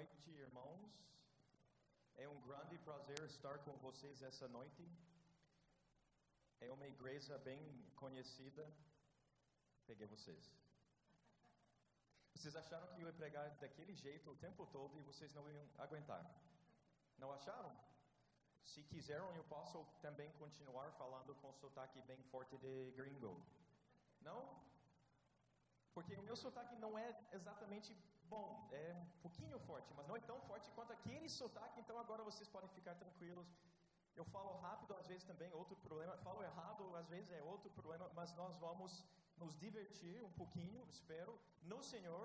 noite, irmãos. É um grande prazer estar com vocês essa noite. É uma igreja bem conhecida. Peguei vocês. Vocês acharam que eu ia pregar daquele jeito o tempo todo e vocês não iam aguentar? Não acharam? Se quiseram, eu posso também continuar falando com sotaque bem forte de gringo. Não? Porque o meu sotaque não é exatamente bom, é um pouquinho forte, mas não é tão forte quanto aquele sotaque, então agora vocês podem ficar tranquilos. Eu falo rápido às vezes também, outro problema. Falo errado às vezes é outro problema, mas nós vamos nos divertir um pouquinho, espero, no Senhor,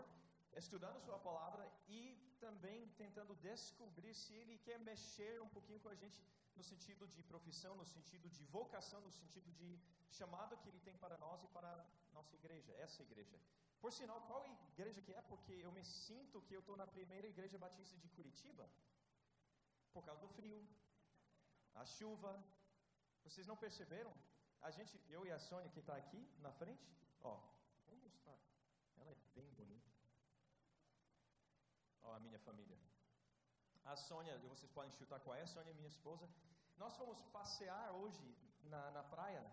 estudando Sua palavra e também tentando descobrir se Ele quer mexer um pouquinho com a gente no sentido de profissão, no sentido de vocação, no sentido de chamado que Ele tem para nós e para a nossa igreja, essa igreja. Por sinal, qual igreja que é? Porque eu me sinto que eu estou na primeira igreja batista de Curitiba, por causa do frio, a chuva. Vocês não perceberam? A gente, eu e a Sônia que está aqui na frente, ó, vou mostrar. Ela é bem bonita. Ó, a minha família. A Sônia, vocês podem chutar qual é, a Sônia, minha esposa. Nós fomos passear hoje na, na praia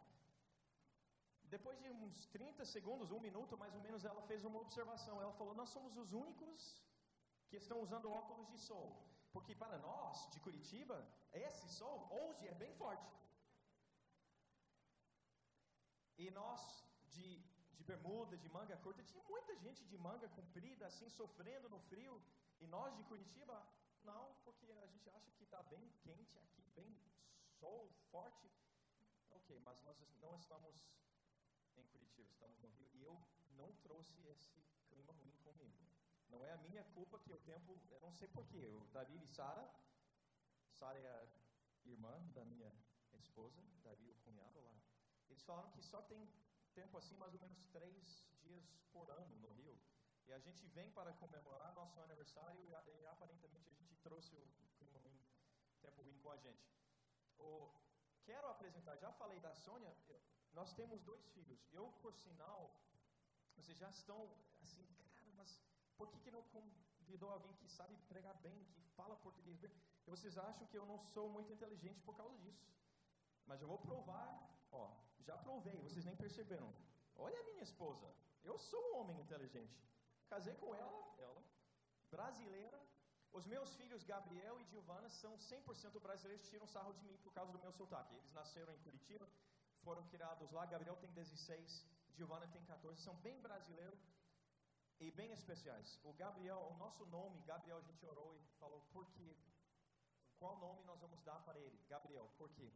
depois de uns 30 segundos, um minuto mais ou menos, ela fez uma observação. Ela falou: Nós somos os únicos que estão usando óculos de sol. Porque para nós, de Curitiba, esse sol hoje é bem forte. E nós, de, de bermuda, de manga curta, tinha muita gente de manga comprida, assim, sofrendo no frio. E nós de Curitiba, não, porque a gente acha que está bem quente aqui, bem sol forte. Ok, mas nós não estamos em Curitiba, estamos no Rio, e eu não trouxe esse clima ruim comigo. Não é a minha culpa que o tempo, eu não sei porquê, o Davi e Sara, Sara é a irmã da minha esposa, Davi o cunhado lá, eles falaram que só tem tempo assim mais ou menos três dias por ano no Rio. E a gente vem para comemorar nosso aniversário e, e aparentemente a gente trouxe o clima ruim, tempo ruim com a gente. O, quero apresentar, já falei da Sônia, nós temos dois filhos. Eu, por sinal, vocês já estão assim, cara, mas por que, que não convidou alguém que sabe pregar bem, que fala português bem? E vocês acham que eu não sou muito inteligente por causa disso. Mas eu vou provar, ó, já provei, vocês nem perceberam. Olha a minha esposa, eu sou um homem inteligente. Casei com ela, ela, brasileira. Os meus filhos, Gabriel e Giovana, são 100% brasileiros, tiram sarro de mim por causa do meu sotaque. Eles nasceram em Curitiba, foram criados lá. Gabriel tem 16, Giovana tem 14. São bem brasileiros e bem especiais. O Gabriel, o nosso nome, Gabriel, a gente orou e falou, por quê? Qual nome nós vamos dar para ele? Gabriel, por quê?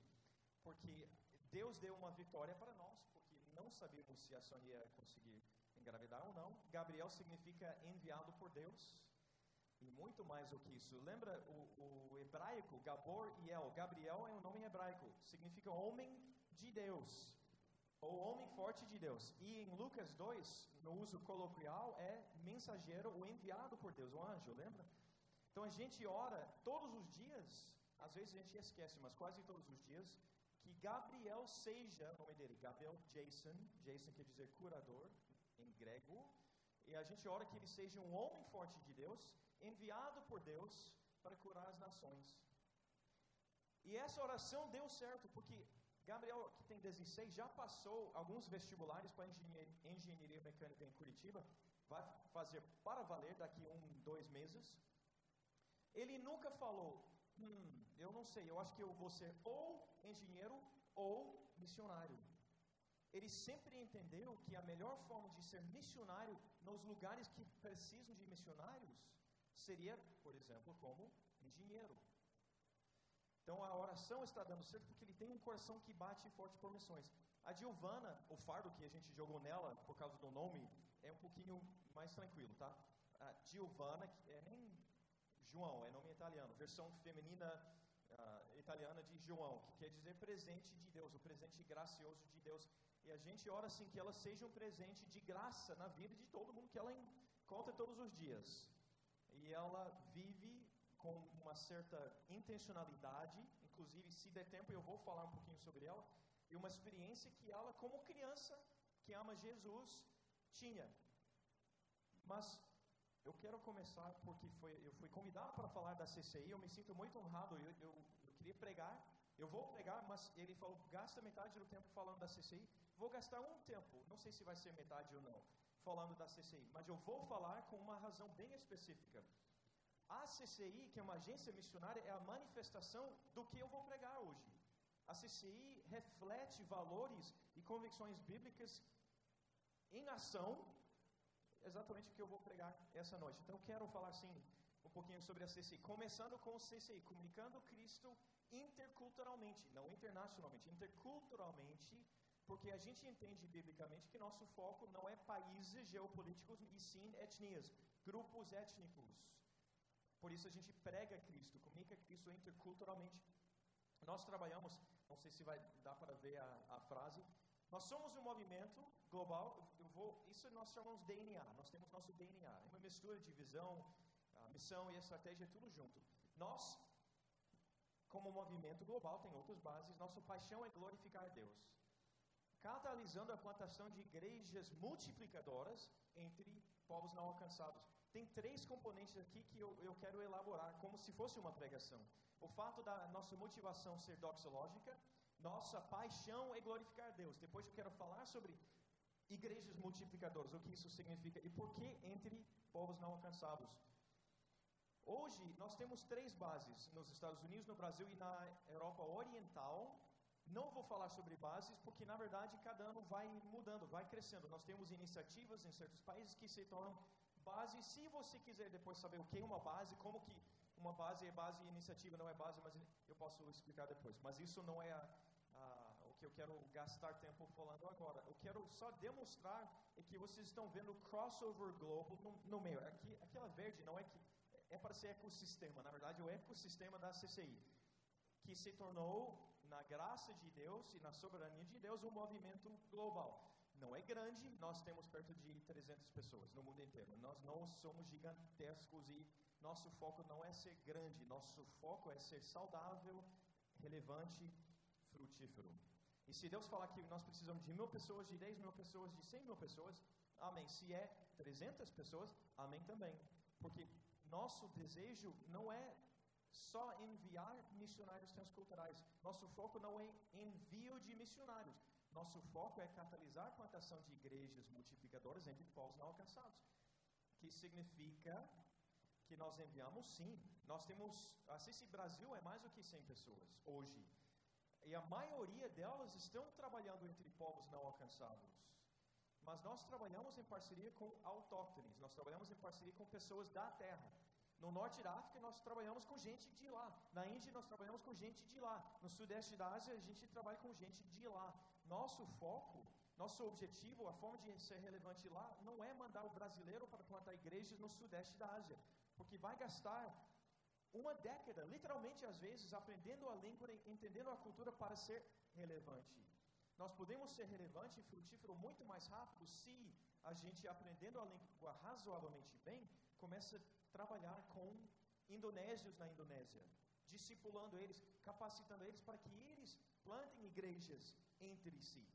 Porque Deus deu uma vitória para nós, porque não sabíamos se a Sônia ia conseguir engravidar ou não. Gabriel significa enviado por Deus. E muito mais do que isso. Lembra o, o hebraico, Gabor e El? Gabriel é um nome hebraico, significa homem de Deus, ou homem forte de Deus. E em Lucas 2, no uso coloquial, é mensageiro ou enviado por Deus, o anjo, lembra? Então a gente ora todos os dias, às vezes a gente esquece, mas quase todos os dias, que Gabriel seja, o nome dele, Gabriel Jason, Jason quer dizer curador em grego, e a gente ora que ele seja um homem forte de Deus, enviado por Deus para curar as nações. E essa oração deu certo, porque Gabriel, que tem 16, já passou alguns vestibulares para engenharia, engenharia mecânica em Curitiba, vai fazer para valer daqui um, dois meses. Ele nunca falou, hum, eu não sei, eu acho que eu vou ser ou engenheiro ou missionário. Ele sempre entendeu que a melhor forma de ser missionário nos lugares que precisam de missionários seria, por exemplo, como engenheiro. Então a oração está dando certo porque ele tem um coração que bate forte por missões. A Giovana, o fardo que a gente jogou nela por causa do nome, é um pouquinho mais tranquilo, tá? A Giovana, que é nem João, é nome italiano, versão feminina uh, italiana de João, que quer dizer presente de Deus, o presente gracioso de Deus. E a gente ora assim que ela seja um presente de graça na vida de todo mundo que ela encontra todos os dias. E ela vive com uma certa intencionalidade, inclusive, se der tempo, eu vou falar um pouquinho sobre ela, e uma experiência que ela, como criança que ama Jesus, tinha. Mas eu quero começar porque foi, eu fui convidado para falar da CCI, eu me sinto muito honrado, eu, eu, eu queria pregar, eu vou pregar, mas ele falou, gasta metade do tempo falando da CCI, vou gastar um tempo, não sei se vai ser metade ou não, falando da CCI, mas eu vou falar com uma razão bem específica. A CCI, que é uma agência missionária, é a manifestação do que eu vou pregar hoje. A CCI reflete valores e convicções bíblicas em ação, exatamente o que eu vou pregar essa noite. Então, quero falar sim um pouquinho sobre a CCI, começando com o CCI, comunicando Cristo interculturalmente, não internacionalmente, interculturalmente, porque a gente entende biblicamente que nosso foco não é países geopolíticos e sim etnias, grupos étnicos. Por isso a gente prega Cristo, comunica Cristo interculturalmente. Nós trabalhamos, não sei se vai dar para ver a, a frase, nós somos um movimento global, eu vou, isso nós chamamos DNA, nós temos nosso DNA, é uma mistura de visão, missão e estratégia, tudo junto. Nós, como movimento global, tem outras bases, nossa paixão é glorificar Deus, catalisando a plantação de igrejas multiplicadoras entre povos não alcançados. Tem três componentes aqui que eu, eu quero elaborar, como se fosse uma pregação. O fato da nossa motivação ser doxológica, nossa paixão é glorificar Deus. Depois eu quero falar sobre igrejas multiplicadoras, o que isso significa e por que entre povos não alcançados. Hoje nós temos três bases nos Estados Unidos, no Brasil e na Europa Oriental. Não vou falar sobre bases porque na verdade cada ano vai mudando, vai crescendo. Nós temos iniciativas em certos países que se tornam base. Se você quiser depois saber o que é uma base, como que uma base é base e iniciativa não é base, mas eu posso explicar depois. Mas isso não é a, a, o que eu quero gastar tempo falando agora. Eu quero só demonstrar é que vocês estão vendo o crossover globo no, no meio. Aqui, aquela verde não é que é para ser ecossistema, na verdade, o ecossistema da CCI, que se tornou, na graça de Deus e na soberania de Deus, um movimento global não é grande, nós temos perto de 300 pessoas no mundo inteiro. Nós não somos gigantescos e nosso foco não é ser grande, nosso foco é ser saudável, relevante, frutífero. E se Deus falar que nós precisamos de mil pessoas, de 10 mil pessoas, de 100 mil pessoas, amém. Se é 300 pessoas, amém também. Porque nosso desejo não é só enviar missionários transculturais. Nosso foco não é envio de missionários. Nosso foco é catalisar a plantação de igrejas multiplicadoras entre povos não alcançados. Que significa que nós enviamos sim. Nós temos, a CICI Brasil é mais do que 100 pessoas hoje. E a maioria delas estão trabalhando entre povos não alcançados. Mas nós trabalhamos em parceria com autóctones, nós trabalhamos em parceria com pessoas da terra. No norte da África, nós trabalhamos com gente de lá. Na Índia, nós trabalhamos com gente de lá. No sudeste da Ásia, a gente trabalha com gente de lá. Nosso foco, nosso objetivo, a forma de ser relevante lá, não é mandar o brasileiro para plantar igrejas no sudeste da Ásia. Porque vai gastar uma década, literalmente às vezes, aprendendo a língua entendendo a cultura para ser relevante. Nós podemos ser relevante e frutífero muito mais rápido se a gente, aprendendo a língua razoavelmente bem, começa a trabalhar com indonésios na Indonésia, discipulando eles, capacitando eles para que eles plantem igrejas entre si.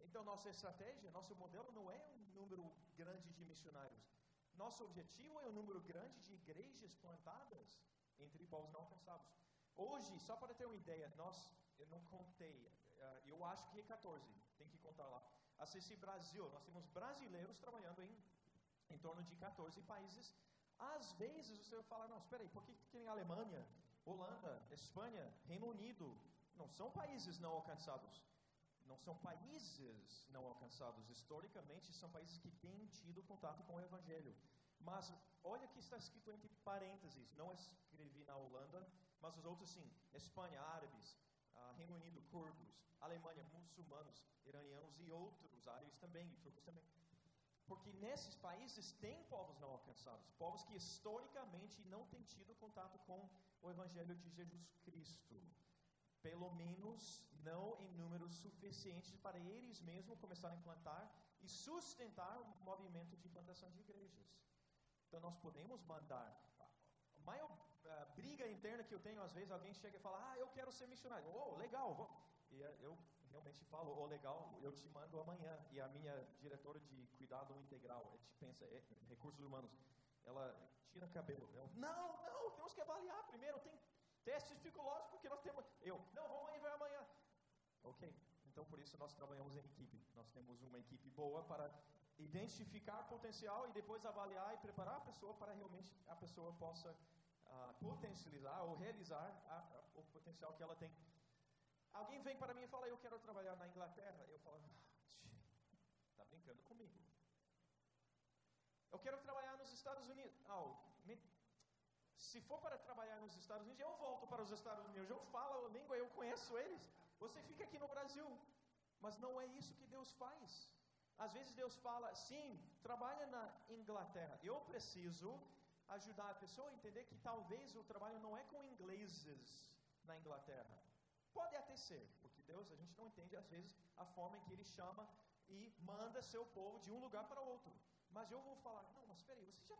Então, nossa estratégia, nosso modelo não é um número grande de missionários. Nosso objetivo é um número grande de igrejas plantadas entre povos não alcançados. Hoje, só para ter uma ideia, nós, eu não contei, uh, eu acho que é 14, tem que contar lá. A CC Brasil, nós temos brasileiros trabalhando em, em torno de 14 países às vezes você vai falar, não, espera aí, por que tem Alemanha, Holanda, Espanha, Reino Unido? Não são países não alcançados. Não são países não alcançados. Historicamente, são países que têm tido contato com o Evangelho. Mas olha que está escrito entre parênteses. Não escrevi na Holanda, mas os outros sim. Espanha, árabes, uh, Reino Unido, curdos, Alemanha, muçulmanos, iranianos e outros árabes também, e turcos também. Porque nesses países tem povos não alcançados, povos que historicamente não têm tido contato com o Evangelho de Jesus Cristo. Pelo menos não em números suficientes para eles mesmos começarem a implantar e sustentar o movimento de implantação de igrejas. Então nós podemos mandar. A maior uh, briga interna que eu tenho, às vezes, alguém chega e fala: Ah, eu quero ser missionário. Oh, legal. E uh, eu realmente falo, oh, legal, eu te mando amanhã. E a minha diretora de cuidado integral, a gente pensa, é, recursos humanos, ela tira cabelo. Eu, não, não, temos que avaliar primeiro, tem teste psicológico que nós temos. Eu, não, vamos aí, vai amanhã. Ok, então por isso nós trabalhamos em equipe. Nós temos uma equipe boa para identificar potencial e depois avaliar e preparar a pessoa para realmente a pessoa possa uh, potencializar ou realizar a, a, o potencial que ela tem. Alguém vem para mim e fala, eu quero trabalhar na Inglaterra. Eu falo, está brincando comigo. Eu quero trabalhar nos Estados Unidos. Me... Se for para trabalhar nos Estados Unidos, eu volto para os Estados Unidos. Eu falo a língua, eu conheço eles. Você fica aqui no Brasil. Mas não é isso que Deus faz. Às vezes Deus fala, sim, trabalha na Inglaterra. Eu preciso ajudar a pessoa a entender que talvez o trabalho não é com ingleses na Inglaterra. Pode até ser, porque Deus, a gente não entende às vezes a forma em que Ele chama e manda seu povo de um lugar para outro. Mas eu vou falar, não, mas espera aí, você já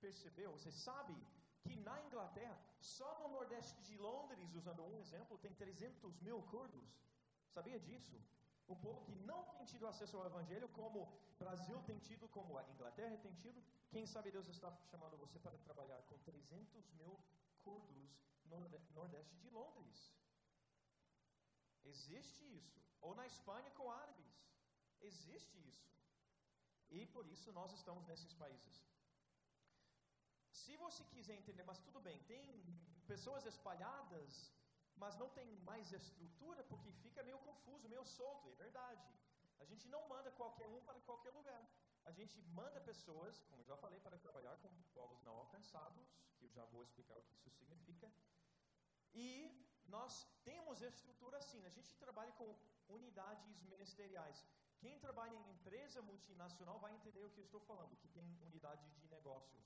percebeu, você sabe que na Inglaterra, só no nordeste de Londres, usando um exemplo, tem 300 mil curdos? Sabia disso? Um povo que não tem tido acesso ao Evangelho, como o Brasil tem tido, como a Inglaterra tem tido. Quem sabe Deus está chamando você para trabalhar com 300 mil curdos no nordeste de Londres. Existe isso. Ou na Espanha com árabes. Existe isso. E por isso nós estamos nesses países. Se você quiser entender, mas tudo bem, tem pessoas espalhadas mas não tem mais estrutura porque fica meio confuso, meio solto, é verdade. A gente não manda qualquer um para qualquer lugar. A gente manda pessoas, como já falei, para trabalhar com povos não alcançados, que eu já vou explicar o que isso significa. E nós temos estrutura assim, a gente trabalha com unidades ministeriais. Quem trabalha em empresa multinacional vai entender o que eu estou falando, que tem unidade de negócios.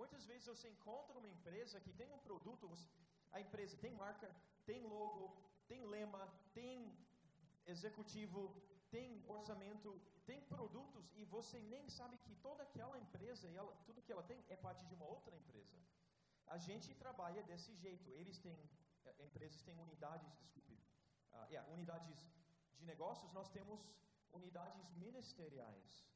Muitas vezes você encontra uma empresa que tem um produto, a empresa tem marca, tem logo, tem lema, tem executivo, tem orçamento, tem produtos e você nem sabe que toda aquela empresa, ela, tudo que ela tem é parte de uma outra empresa. A gente trabalha desse jeito. Eles têm, eh, empresas têm unidades, desculpe, uh, yeah, unidades de negócios, nós temos unidades ministeriais.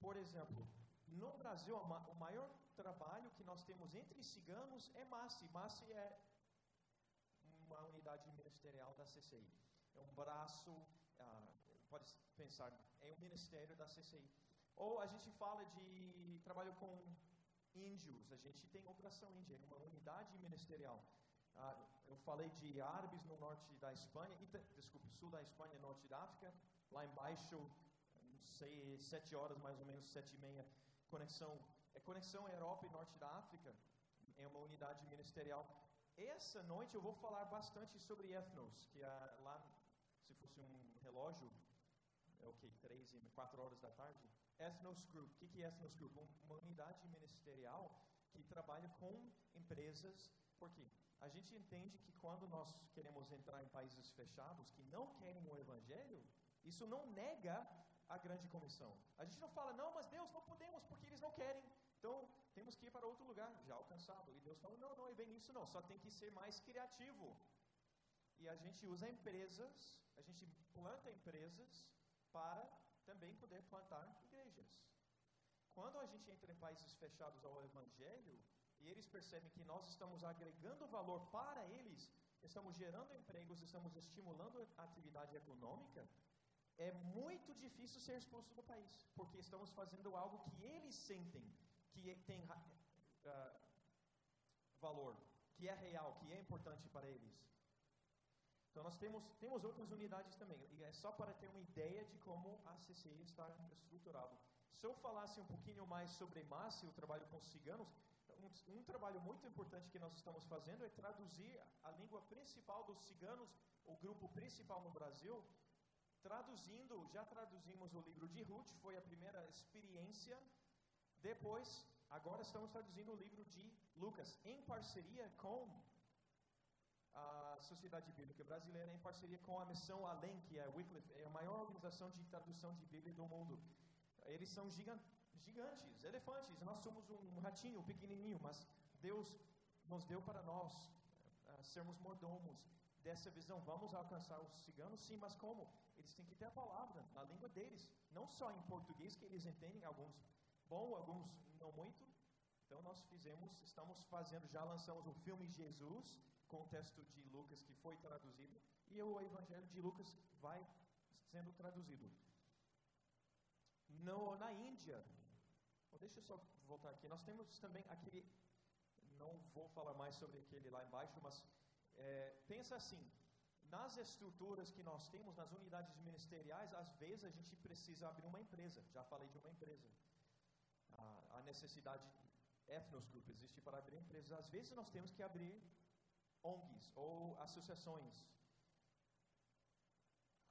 Por exemplo, no Brasil, o maior trabalho que nós temos entre ciganos é MASSE. MASSE é uma unidade ministerial da CCI. É um braço, ah, pode pensar, é um ministério da CCI. Ou a gente fala de trabalho com índios, a gente tem Operação Índia, uma unidade ministerial. Ah, eu falei de árabes no norte da Espanha, desculpe, sul da Espanha norte da África. Lá embaixo, não sei, sete horas mais ou menos, sete e meia, conexão, é conexão Europa e norte da África, é uma unidade ministerial. Essa noite eu vou falar bastante sobre ethnos, que é lá, se fosse um relógio, é o que, três e quatro horas da tarde. Ethnos Group, o que, é Ethnos Group? Uma unidade ministerial que trabalha com empresas, porque a gente entende que quando nós queremos entrar em países fechados que não querem o evangelho, isso não nega a grande comissão. A gente não fala, não, mas Deus, não podemos porque eles não querem. Então, temos que ir para outro lugar, já alcançado. E Deus falou: não, não é bem isso, não, só tem que ser mais criativo. E a gente usa empresas, a gente planta empresas para também poder plantar igrejas. Quando a gente entra em países fechados ao Evangelho, e eles percebem que nós estamos agregando valor para eles, estamos gerando empregos, estamos estimulando a atividade econômica, é muito difícil ser expulso do país, porque estamos fazendo algo que eles sentem que tem uh, valor, que é real, que é importante para eles. Então nós temos, temos outras unidades também, e é só para ter uma ideia de como a CCI está estruturado. Se eu falasse um pouquinho mais sobre MASSE, o trabalho com ciganos, um, um, trabalho muito importante que nós estamos fazendo é traduzir a língua principal dos ciganos, o grupo principal no Brasil, traduzindo, já traduzimos o livro de Ruth, foi a primeira experiência depois, agora estamos traduzindo o livro de Lucas, em parceria com a Sociedade Bíblica Brasileira, em parceria com a Missão Além, que é a Wycliffe, é a maior organização de tradução de Bíblia do mundo. Eles são gigantes, elefantes, nós somos um ratinho pequenininho, mas Deus nos deu para nós uh, sermos mordomos dessa visão. Vamos alcançar os ciganos? Sim, mas como? eles têm que ter a palavra na língua deles, não só em português que eles entendem, alguns bom, alguns não muito. Então nós fizemos, estamos fazendo, já lançamos o filme Jesus com o texto de Lucas que foi traduzido e o Evangelho de Lucas vai sendo traduzido. No, na Índia, deixa eu só voltar aqui, nós temos também aquele, não vou falar mais sobre aquele lá embaixo, mas é, pensa assim, nas estruturas que nós temos, nas unidades ministeriais, às vezes a gente precisa abrir uma empresa. Já falei de uma empresa. A, necessidade etnosgroup existe para abrir empresas. Às vezes nós temos que abrir ONGs ou associações.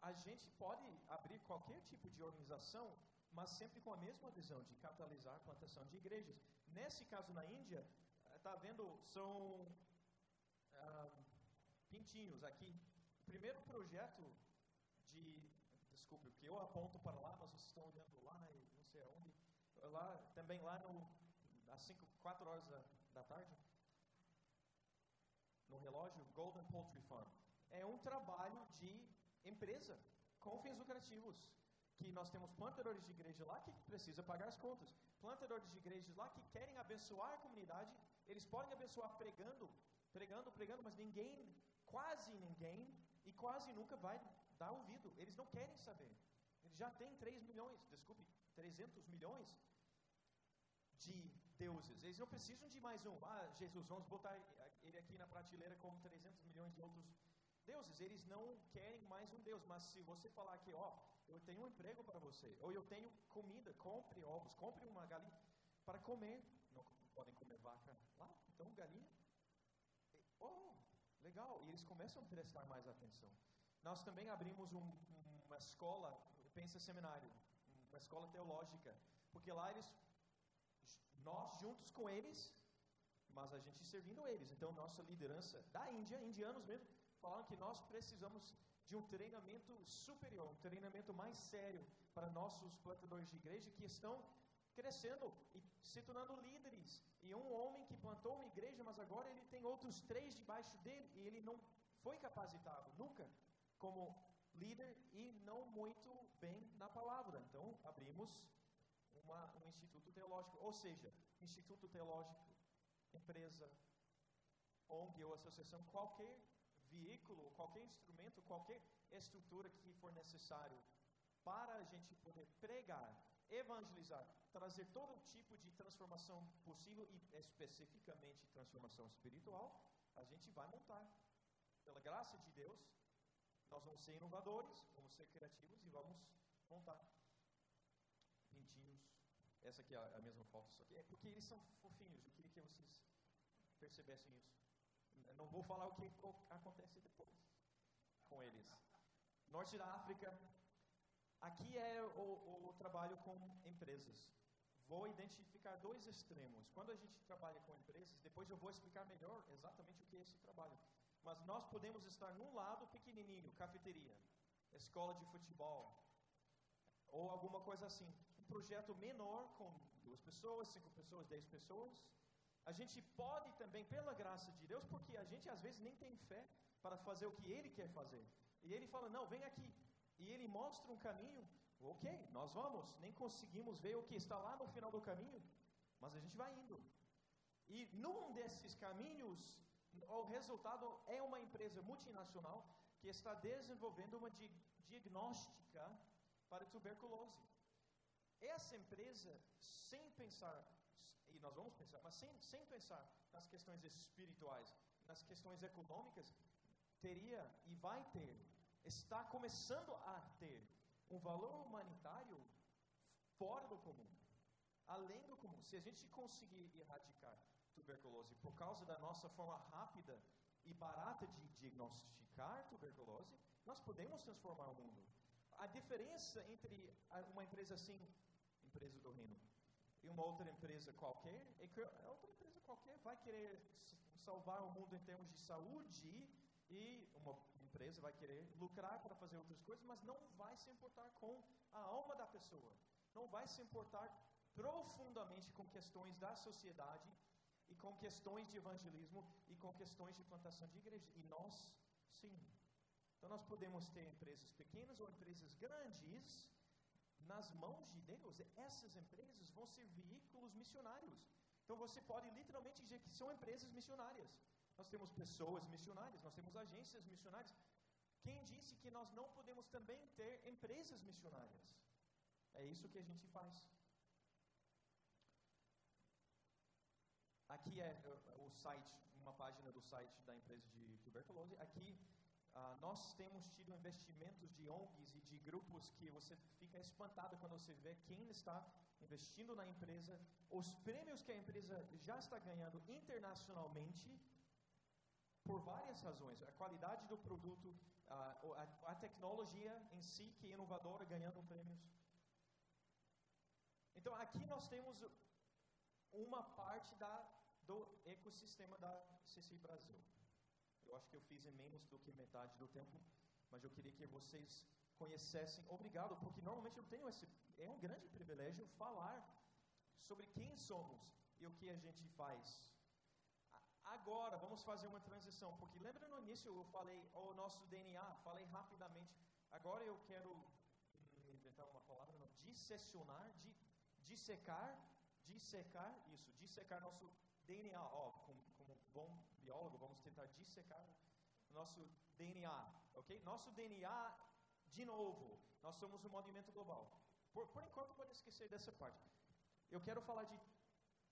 A gente pode abrir qualquer tipo de organização, mas sempre com a mesma visão de catalisar a plantação de igrejas. Nesse caso na Índia, está eh, vendo, são ah, pintinhos aqui. O primeiro projeto de, desculpe, porque eu aponto para lá, mas vocês estão olhando lá e não sei aonde. Lá, também lá no, às 5, 4 horas da, da tarde, no relógio, Golden Poultry Farm. É um trabalho de empresa com fins lucrativos. Que nós temos plantadores de igreja lá que precisa pagar as contas. Plantadores de igrejas lá que querem abençoar a comunidade. Eles podem abençoar pregando, pregando, pregando, mas ninguém, quase ninguém, e quase nunca vai dar ouvido. Eles não querem saber. Eles já têm 3 milhões, desculpe, 300 milhões de deuses. Eles não precisam de mais um. Ah, Jesus, vamos botar ele aqui na prateleira como 300 milhões de outros deuses. Eles não querem mais um Deus. Mas se você falar que, ó, eu tenho um emprego para você, ou eu tenho comida, compre ovos, compre uma galinha para comer. Não podem comer vaca lá, então galinha. Oh, legal. E eles começam a prestar mais atenção. Nós também abrimos um, uma escola, pensa seminário, uma escola teológica, porque lá eles nós juntos com eles, mas a gente servindo eles. Então, nossa liderança da Índia, indianos mesmo, falaram que nós precisamos de um treinamento superior, um treinamento mais sério para nossos plantadores de igreja que estão crescendo e se tornando líderes. E um homem que plantou uma igreja, mas agora ele tem outros três debaixo dele e ele não foi capacitado nunca como líder e não muito bem na palavra. Então, abrimos uma, um instituto teológico, ou seja, instituto teológico, empresa, ONG ou associação, qualquer veículo, qualquer instrumento, qualquer estrutura que for necessário para a gente poder pregar, evangelizar, trazer todo tipo de transformação possível e especificamente transformação espiritual, a gente vai montar. Pela graça de Deus, nós vamos ser inovadores, vamos ser criativos e vamos montar. Essa aqui é a, mesma foto, só que é porque eles são fofinhos. Eu queria que vocês percebessem isso. Não vou falar o que acontece depois com eles. Norte da África, aqui é o, o trabalho com empresas. Vou identificar dois extremos. Quando a gente trabalha com empresas, depois eu vou explicar melhor exatamente o que é esse trabalho. Mas nós podemos estar num lado pequenininho, cafeteria, escola de futebol, ou alguma coisa assim projeto menor, com duas pessoas, cinco pessoas, dez pessoas. A gente pode também, pela graça de Deus, porque a gente às vezes nem tem fé para fazer o que Ele quer fazer. E Ele fala: Não, vem aqui. E Ele mostra um caminho. Ok, nós vamos. Nem conseguimos ver o que está lá no final do caminho, mas a gente vai indo. E num desses caminhos, o resultado é uma empresa multinacional que está desenvolvendo uma diagnóstica para tuberculose. Essa empresa, sem pensar, e nós vamos pensar, mas sem, sem pensar nas questões espirituais, nas questões econômicas, teria e vai ter, está começando a ter um valor humanitário fora do comum, além do comum. Se a gente conseguir erradicar tuberculose por causa da nossa forma rápida e barata de diagnosticar tuberculose, nós podemos transformar o mundo. A diferença entre uma empresa assim empresa do reino. E uma outra empresa qualquer, é outra empresa qualquer vai querer salvar o mundo em termos de saúde e uma empresa vai querer lucrar para fazer outras coisas, mas não vai se importar com a alma da pessoa, não vai se importar profundamente com questões da sociedade e com questões de evangelismo e com questões de plantação de igreja. E nós, sim, Então nós podemos ter empresas pequenas ou empresas grandes nas mãos de Deus. Essas empresas vão ser veículos missionários. Então você pode literalmente dizer que são empresas missionárias. Nós temos pessoas missionárias, nós temos agências missionárias. Quem disse que nós não podemos também ter empresas missionárias? É isso que a gente faz. Aqui é o site, uma página do site da empresa de tuberculose. Aqui uh, nós temos tido investimentos de ONGs e de grupos que você fica espantado quando você vê quem está investindo na empresa, os prêmios que a empresa já está ganhando internacionalmente por várias razões. A qualidade do produto, a, a, a tecnologia em si, que é inovadora, ganhando prêmios. Então, aqui nós temos uma parte da, do ecossistema da CCI Brasil. Eu acho que eu fiz em menos do que metade do tempo, mas eu queria que vocês conhecessem. Obrigado, porque normalmente eu tenho esse. É um grande privilégio falar sobre quem somos e o que a gente faz. Agora, vamos fazer uma transição, porque lembra no início eu falei o nosso DNA, falei rapidamente. Agora eu quero inventar uma palavra, não, disseccionar, di, dissecar, dissecar, isso, dissecar nosso DNA. Ó, como, como bom biólogo, vamos tentar dissecar nosso DNA, ok? Nosso DNA, de novo, nós somos um movimento global. Por, por enquanto, pode esquecer dessa parte. Eu quero falar de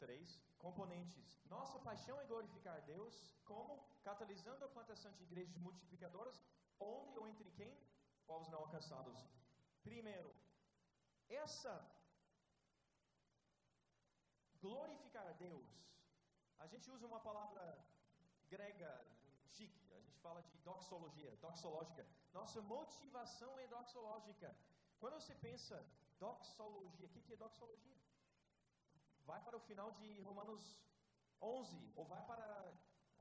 três componentes. Nossa paixão é glorificar Deus, como? Catalisando a plantação de igrejas multiplicadoras, onde ou entre quem? Povos não alcançados. Primeiro, essa glorificar Deus. A gente usa uma palavra grega chique, a gente fala de doxologia, doxológica. Nossa motivação é doxológica. Quando você pensa doxologia, o que é doxologia? vai para o final de Romanos 11, ou vai para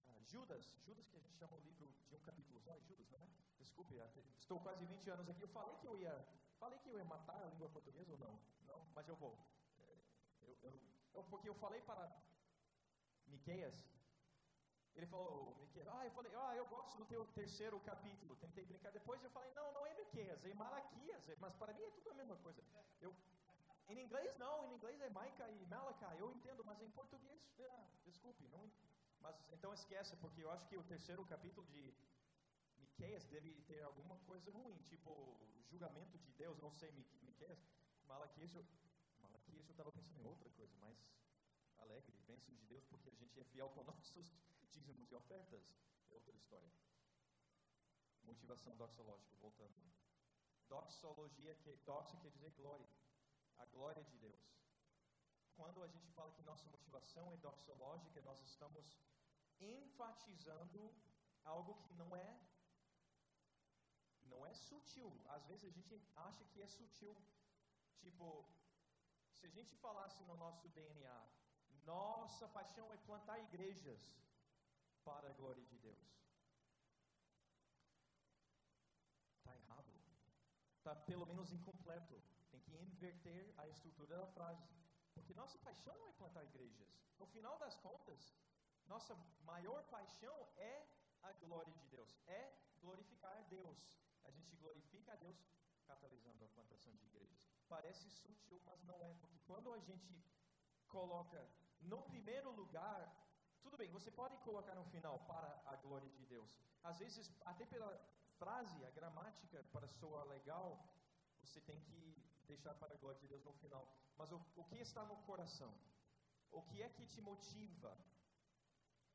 uh, Judas, Judas que a gente chama o livro de um capítulo só, Judas, não é? Desculpe, estou quase 20 anos aqui, eu falei que eu ia, falei que eu ia matar a língua portuguesa ou não? Não, mas eu vou. É, eu, eu, eu, porque eu falei para Miqueias, ele falou, Miqueias, ah, eu falei, ah, eu gosto do teu terceiro capítulo, tentei brincar, depois eu falei, não, não é Miqueias, é Malaquias, mas para mim é tudo a mesma coisa. Eu em inglês não, em inglês é Maica e Malachi, eu entendo, mas em português, ah, desculpe, não, mas então esquece, porque eu acho que o terceiro capítulo de Miqueias deve ter alguma coisa ruim, tipo julgamento de Deus, não sei, Miqueias, Malaquias, eu, Malaquias eu estava pensando em outra coisa, mais alegre, bênção de Deus, porque a gente é fiel com nossos dízimos e ofertas, é outra história. Motivação doxológica, voltando. Doxologia, que, doxa quer dizer glória a glória de Deus. Quando a gente fala que nossa motivação é doxológica, nós estamos enfatizando algo que não é não é sutil. Às vezes a gente acha que é sutil. Tipo, se a gente falasse no nosso DNA, nossa paixão é plantar igrejas para a glória de Deus. Está errado. Está pelo menos incompleto que inverter a estrutura da frase. Porque nossa paixão não é plantar igrejas. No final das contas, nossa maior paixão é a glória de Deus, é glorificar a Deus. A gente glorifica a Deus catalisando a plantação de igrejas. Parece sutil, mas não é, porque quando a gente coloca no primeiro lugar, tudo bem, você pode colocar no final para a glória de Deus. Às vezes, até pela frase, a gramática, para soar legal, você tem que deixar para a glória de Deus no final. Mas o, o que está no coração? O que é que te motiva?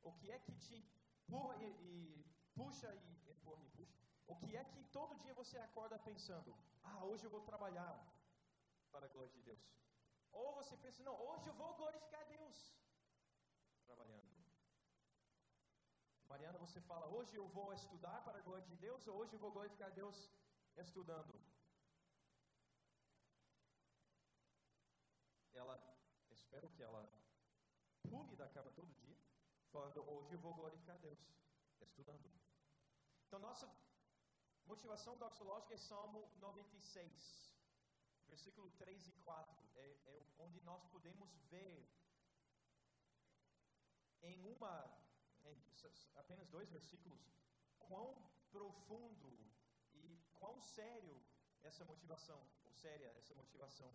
O que é que te empurra e, e puxa e empurra e puxa? O que é que todo dia você acorda pensando? Ah, hoje eu vou trabalhar para a glória de Deus. Ou você pensa, não, hoje eu vou glorificar Deus trabalhando. Mariana, você fala, hoje eu vou estudar para a glória de Deus, ou hoje eu vou glorificar Deus estudando. espero que ela pule da cama todo dia, falando, hoje eu vou glorificar Deus, estudando. Então, nossa motivação doxológica é Salmo 96, versículo 3 e 4, é, é onde nós podemos ver em uma, em apenas dois versículos, quão profundo quão sério essa motivação, ou séria essa motivação.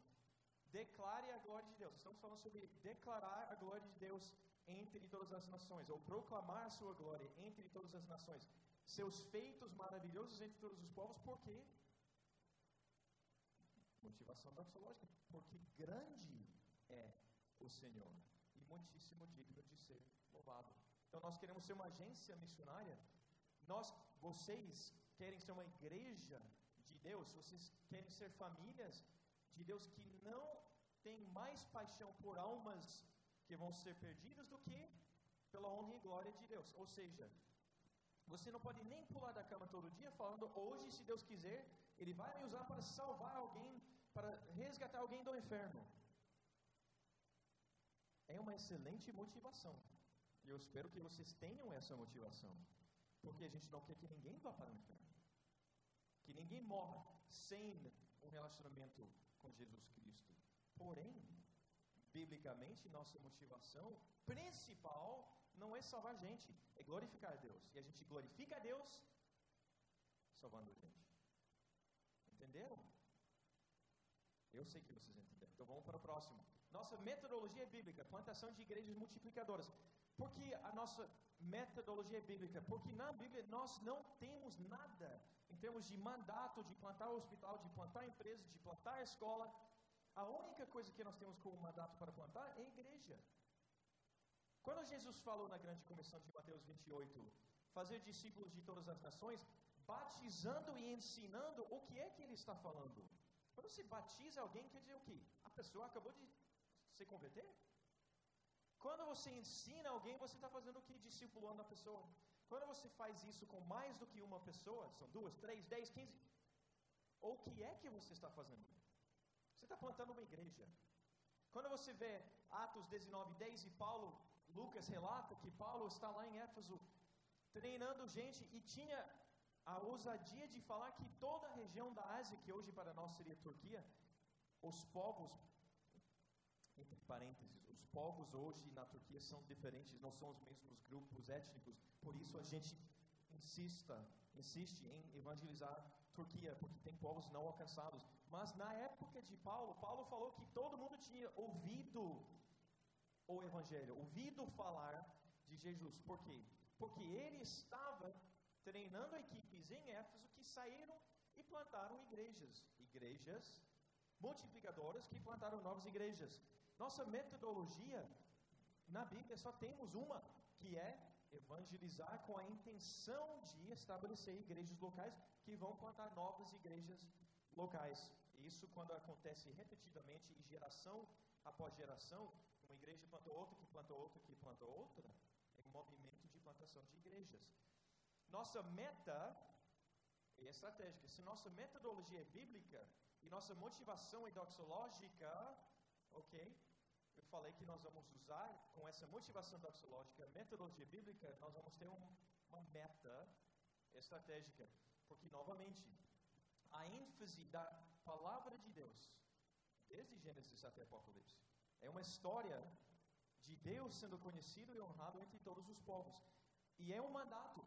Declare a glória de Deus. Estamos falando sobre declarar a glória de Deus entre todas as nações, ou proclamar sua glória entre todas as nações. Seus feitos maravilhosos entre todos os povos, por quê? Motivação doxológica, porque grande é o Senhor e muitíssimo digno de ser louvado. Então nós queremos ser uma agência missionária. Nós, vocês querem ser uma igreja de Deus, vocês querem ser famílias de Deus que não têm mais paixão por almas que vão ser perdidas do que pela honra e glória de Deus. Ou seja, você não pode nem pular da cama todo dia falando, hoje, se Deus quiser, Ele vai me usar para salvar alguém, para resgatar alguém do inferno. É uma excelente motivação. E eu espero que vocês tenham essa motivação. Porque a gente não quer que ninguém vá para o inferno. Que ninguém morra sem um relacionamento com Jesus Cristo. Porém, biblicamente, nossa motivação principal não é salvar a gente, é glorificar a Deus. E a gente glorifica a Deus salvando a gente. Entenderam? Eu sei que vocês entenderam. Então vamos para o próximo. Nossa metodologia é bíblica, plantação de igrejas multiplicadoras. Por que a nossa metodologia é bíblica? Porque na Bíblia nós não temos nada em termos de mandato de plantar hospital, de plantar empresa, de plantar escola. A única coisa que nós temos como mandato para plantar é igreja. Quando Jesus falou na grande comissão de Mateus 28, fazer discípulos de todas as nações, batizando e ensinando, o que é que ele está falando? Quando se batiza alguém, quer dizer o quê? A pessoa acabou de se converter? Quando você ensina alguém, você está fazendo o que? Discipulando a pessoa. Quando você faz isso com mais do que uma pessoa, são duas, três, dez, quinze, o que é que você está fazendo? Você está plantando uma igreja. Quando você vê Atos 19, 10 e Paulo, Lucas relata que Paulo está lá em Éfeso treinando gente e tinha a ousadia de falar que toda a região da Ásia, que hoje para nós seria Turquia, os povos, entre parênteses, povos hoje na Turquia são diferentes, não são os mesmos grupos étnicos, por isso a gente insista, insiste em evangelizar Turquia, porque tem povos não alcançados. Mas na época de Paulo, Paulo falou que todo mundo tinha ouvido o Evangelho, ouvido falar de Jesus. Por quê? Porque ele estava treinando equipes em Éfeso que saíram e plantaram igrejas. Igrejas multiplicadoras que plantaram novas igrejas. Nossa metodologia na Bíblia só temos uma, que é evangelizar com a intenção de estabelecer igrejas locais que vão plantar novas igrejas locais. Isso quando acontece repetidamente e geração após geração, uma igreja plantou outra, que plantou outra, que plantou outra, é um movimento de plantação de igrejas. Nossa meta é estratégica. Se nossa metodologia é bíblica e nossa motivação é doxológica, ok? Eu falei que nós vamos usar com essa motivação doxológica, metodologia bíblica, nós vamos ter um, uma meta estratégica. Porque, novamente, a ênfase da palavra de Deus, desde Gênesis até Apocalipse, é uma história de Deus sendo conhecido e honrado entre todos os povos. E é um mandato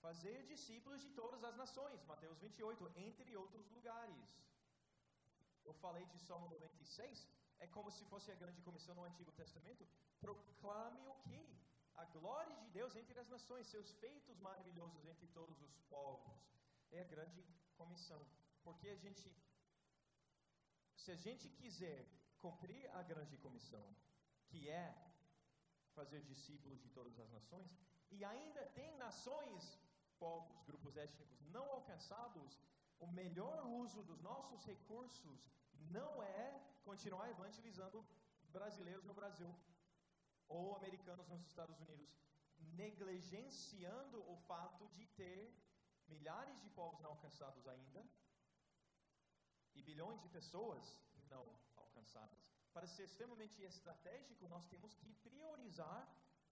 fazer discípulos de todas as nações, Mateus 28, entre outros lugares. Eu falei de Salmo 96, é como se fosse a grande comissão no Antigo Testamento. Proclame o que? A glória de Deus entre as nações, seus feitos maravilhosos entre todos os povos. É a grande comissão. Porque a gente, se a gente quiser cumprir a grande comissão, que é fazer discípulos de todas as nações, e ainda tem nações, povos, grupos étnicos não alcançados, o melhor uso dos nossos recursos não é continuar evangelizando brasileiros no Brasil ou americanos nos Estados Unidos, negligenciando o fato de ter milhares de povos não alcançados ainda e bilhões de pessoas não alcançadas. Para ser extremamente estratégico, nós temos que priorizar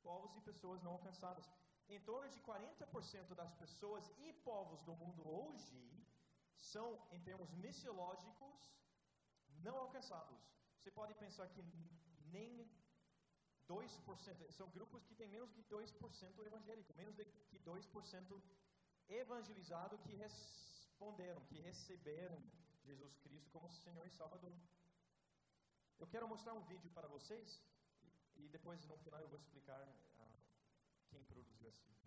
povos e pessoas não alcançadas. Em torno de 40% das pessoas e povos do mundo hoje são, em termos missiológicos, não alcançados. Você pode pensar que nem 2%, são grupos que têm menos de 2% evangélico, menos de que 2% evangelizado que responderam, que receberam Jesus Cristo como Senhor e Salvador. Eu quero mostrar um vídeo para vocês e, depois no final eu vou explicar uh, quem produziu esse vídeo.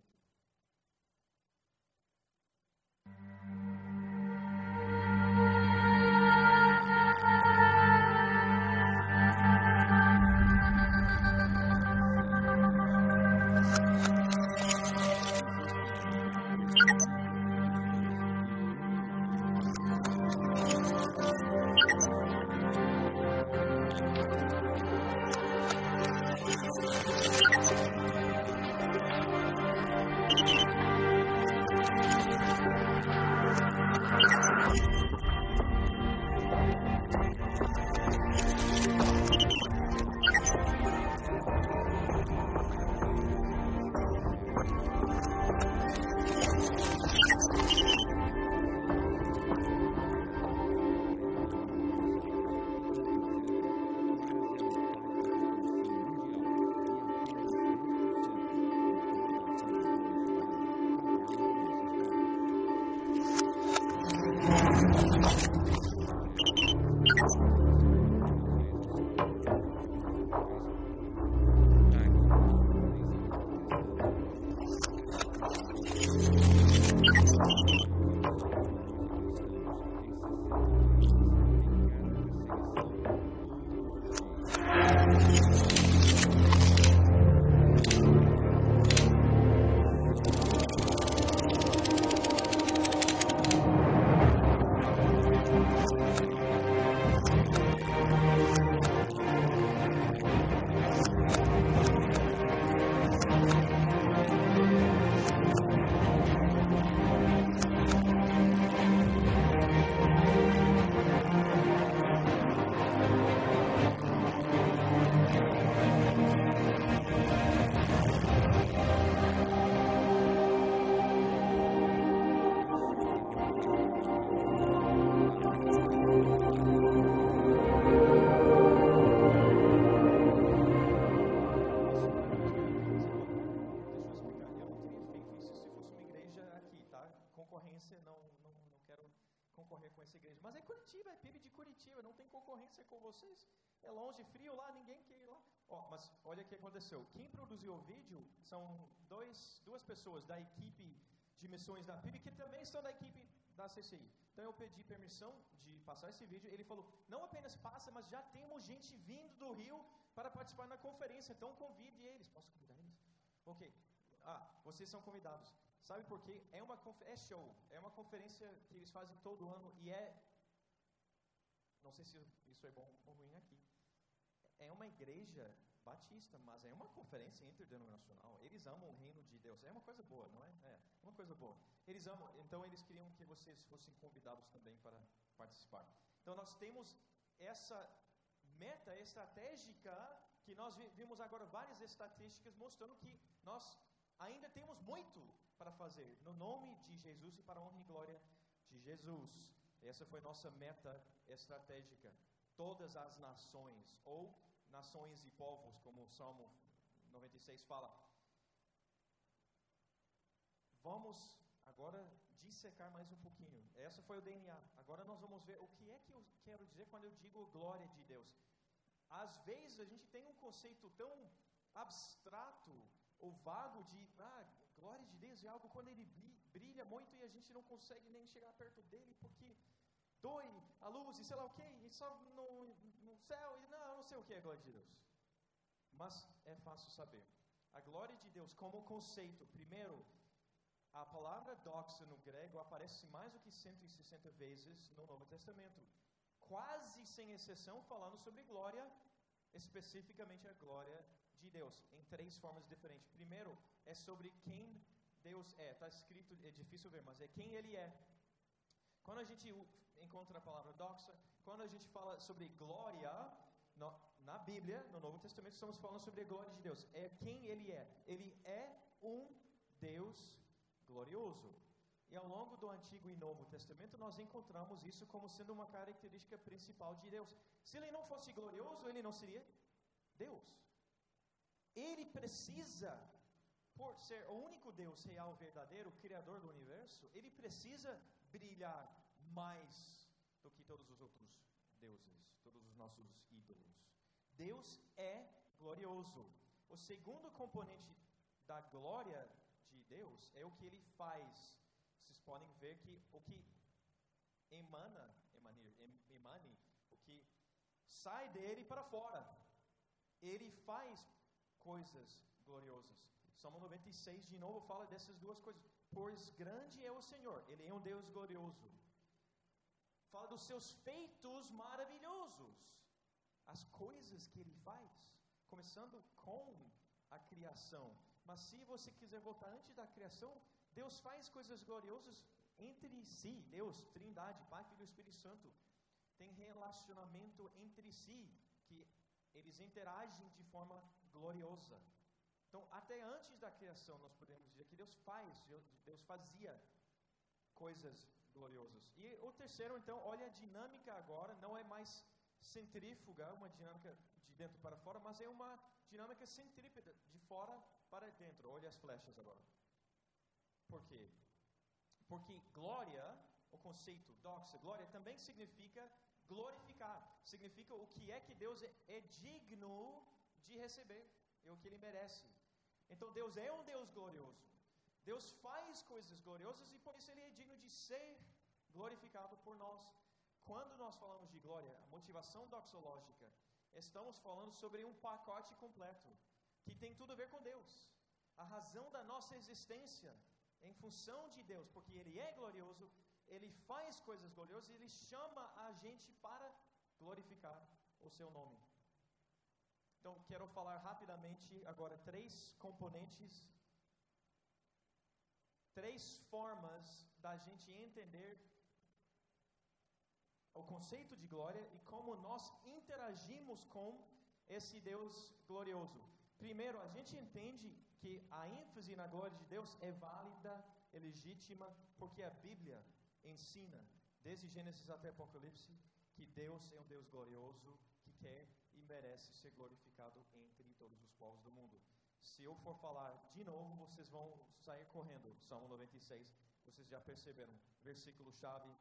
Pessoas da equipe de missões da PIB que também estão da equipe da CCI. Então eu pedi permissão de passar esse vídeo. Ele falou: não apenas passa, mas já temos gente vindo do Rio para participar na conferência. Então convide eles. Posso convidar eles? Ok. Ah, vocês são convidados. Sabe por quê? É uma é show. É uma conferência que eles fazem todo ano e é. Não sei se isso é bom ou ruim aqui. É uma igreja batista, mas é uma conferência interdenominacional. Eles amam o reino de Deus. É uma coisa boa, não é? É uma coisa boa. Eles amam, então eles queriam que vocês fossem convidados também para participar. Então nós temos essa meta estratégica que nós vimos agora várias estatísticas mostrando que nós ainda temos muito para fazer no nome de Jesus e para a honra e glória de Jesus. Essa foi nossa meta estratégica. Todas as nações ou nações e povos, como o Salmo 96 fala. Vamos agora dissecar mais um pouquinho. Essa foi o DNA. Agora nós vamos ver o que é que eu quero dizer quando eu digo glória de Deus. Às vezes a gente tem um conceito tão abstrato ou vago de ah, glória de Deus é algo quando ele brilha muito e a gente não consegue nem chegar perto dele porque doe a luz e sei lá o que, e só no, no céu, e não, não sei o que é a glória de Deus. Mas é fácil saber. A glória de Deus, como conceito, primeiro, a palavra doxa no grego aparece mais do que 160 vezes no Novo Testamento, quase sem exceção, falando sobre glória, especificamente a glória de Deus, em três formas diferentes. Primeiro, é sobre quem Deus é. Está escrito, é difícil ver, mas é quem Ele é. Quando a gente encontra a palavra doxa, quando a gente fala sobre glória, no, na Bíblia, no Novo Testamento, estamos falando sobre a glória de Deus. É quem Ele é. Ele é um Deus glorioso. E ao longo do Antigo e Novo Testamento, nós encontramos isso como sendo uma característica principal de Deus. Se Ele não fosse glorioso, Ele não seria Deus. Ele precisa por ser o único Deus real, verdadeiro, criador do universo, ele precisa brilhar mais do que todos os outros deuses, todos os nossos ídolos. Deus é glorioso. O segundo componente da glória de Deus é o que ele faz. Vocês podem ver que o que emana, emanir, emane, o que sai dele para fora. Ele faz coisas gloriosas. Salmo 96 de novo fala dessas duas coisas. Pois grande é o Senhor, ele é um Deus glorioso. Fala dos seus feitos maravilhosos, as coisas que ele faz, começando com a criação. Mas se você quiser voltar antes da criação, Deus faz coisas gloriosas entre si. Deus, Trindade, Pai, Filho e Espírito Santo, tem relacionamento entre si, que eles interagem de forma gloriosa. Então, até antes da criação, nós podemos dizer que Deus faz, Deus fazia coisas gloriosas. E o terceiro, então, olha a dinâmica agora, não é mais centrífuga, uma dinâmica de dentro para fora, mas é uma dinâmica centrípeta, de fora para dentro. Olha as flechas agora. Por quê? Porque glória, o conceito doxa, glória, também significa glorificar. Significa o que é que Deus é, é digno de receber, é o que ele merece. Então Deus é um Deus glorioso. Deus faz coisas gloriosas e por isso ele é digno de ser glorificado por nós. Quando nós falamos de glória, a motivação doxológica, estamos falando sobre um pacote completo que tem tudo a ver com Deus. A razão da nossa existência em função de Deus, porque Ele é glorioso, Ele faz coisas gloriosas e Ele chama a gente para glorificar o Seu nome. Então, quero falar rapidamente agora três componentes, três formas da gente entender o conceito de glória e como nós interagimos com esse Deus glorioso. Primeiro, a gente entende que a ênfase na glória de Deus é válida, é legítima, porque a Bíblia ensina, desde Gênesis até Apocalipse, que Deus é um Deus glorioso, que quer merece ser glorificado entre todos os povos do mundo. Se eu for falar de novo, vocês vão sair correndo. Salmo 96, vocês já perceberam. Versículo chave,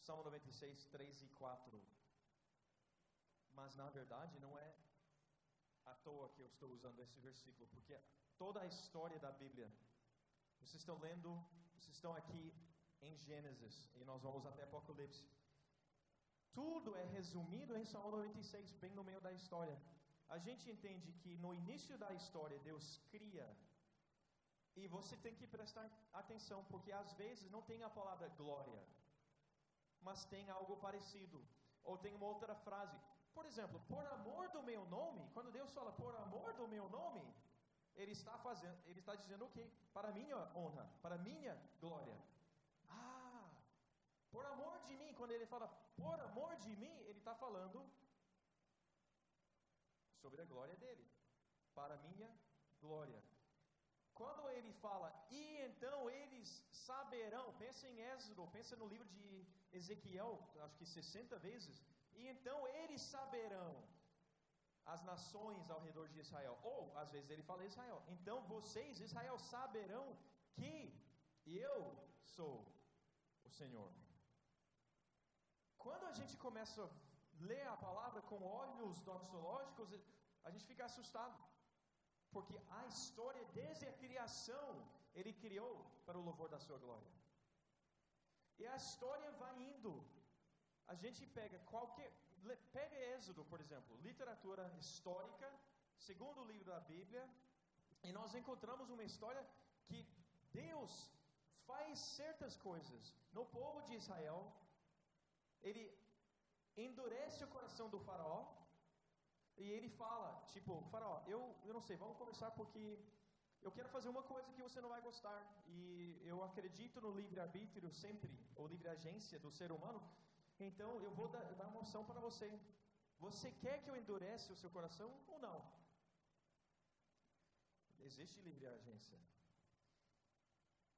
Salmo 96, 3 e 4. Mas na verdade não é à toa que eu estou usando esse versículo, porque toda a história da Bíblia, vocês estão lendo, vocês estão aqui em Gênesis, e nós vamos até Apocalipse. Tudo é resumido em Salmo 96, bem no meio da história. A gente entende que no início da história Deus cria, e você tem que prestar atenção, porque às vezes não tem a palavra glória, mas tem algo parecido. Ou tem uma outra frase, por exemplo, por amor do meu nome, quando Deus fala por amor do meu nome, ele está fazendo, ele está dizendo o quê? Para minha honra, para minha glória. Por amor de mim, quando ele fala por amor de mim, ele está falando sobre a glória dele, para minha glória. Quando ele fala, e então eles saberão, pensa em Êxodo, pensa no livro de Ezequiel, acho que 60 vezes, e então eles saberão as nações ao redor de Israel. Ou, às vezes, ele fala Israel. Então vocês, Israel, saberão que eu sou o Senhor. Quando a gente começa a ler a palavra com olhos doxológicos, a gente fica assustado. Porque a história, desde a criação, ele criou para o louvor da sua glória. E a história vai indo a gente pega qualquer. Pega Êxodo, por exemplo, literatura histórica, segundo livro da Bíblia, e nós encontramos uma história que Deus faz certas coisas no povo de Israel, ele endurece o coração do faraó, e ele fala, tipo, faraó, eu, eu não sei, vamos conversar porque eu quero fazer uma coisa que você não vai gostar, e eu acredito no livre-arbítrio sempre, ou livre-agência do ser humano, então eu vou dar, dar uma opção para você. Você quer que eu endurece o seu coração ou não? Existe livre agência.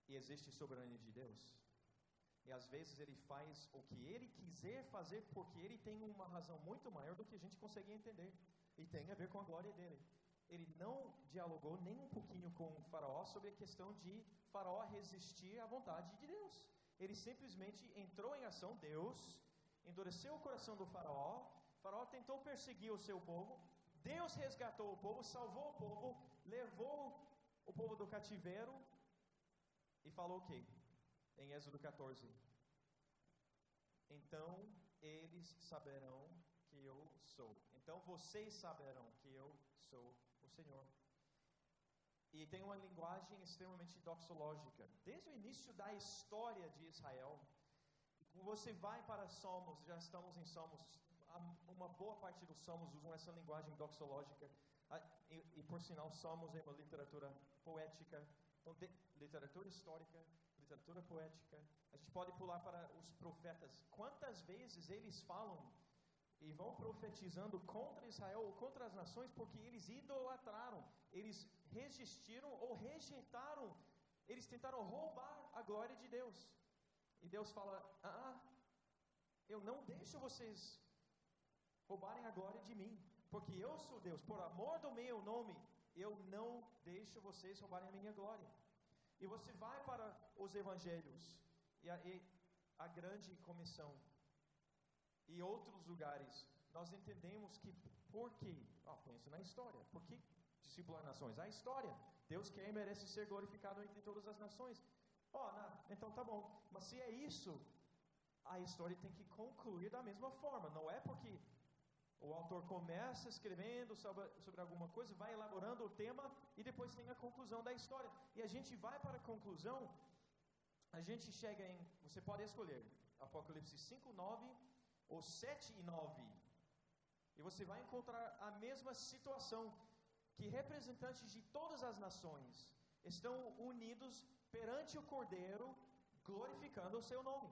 E existe soberania de Deus. E às vezes ele faz o que ele quiser fazer porque ele tem uma razão muito maior do que a gente consegue entender. E tem a ver com a glória dele. ele não dialogou nem um pouquinho com o Faraó sobre a questão de Faraó resistir à vontade de Deus. Ele simplesmente entrou em ação, Deus endureceu o coração do Faraó, Faraó tentou perseguir o seu povo, Deus resgatou o povo, salvou o povo, levou o povo do cativeiro e falou o quê? Em Êxodo 14. Então eles saberão que eu sou. Então vocês saberão que eu sou o Senhor. E tem uma linguagem extremamente doxológica. Desde o início da história de Israel, você vai para Salmos, já estamos em Salmos, uma boa parte dos Salmos usam essa linguagem doxológica. E, e por sinal, Salmos é uma literatura poética, então, literatura histórica, literatura poética. A gente pode pular para os profetas. Quantas vezes eles falam e vão profetizando contra Israel ou contra as nações porque eles idolatraram, eles resistiram ou rejeitaram, eles tentaram roubar a glória de Deus. E Deus fala: Ah, eu não deixo vocês roubarem a glória de mim, porque eu sou Deus, por amor do meu nome, eu não deixo vocês roubarem a minha glória. E você vai para os evangelhos e a, e a grande comissão e outros lugares, nós entendemos que por quê? Oh, pensa na história. Por que discipular nações? A história. Deus quer e merece ser glorificado entre todas as nações. Oh, não, então tá bom. Mas se é isso, a história tem que concluir da mesma forma. Não é porque o autor começa escrevendo sobre, sobre alguma coisa, vai elaborando o tema e depois tem a conclusão da história. E a gente vai para a conclusão, a gente chega em, você pode escolher, Apocalipse 5, 9 ou 7 e 9. E você vai encontrar a mesma situação, que representantes de todas as nações estão unidos perante o Cordeiro, glorificando o seu nome.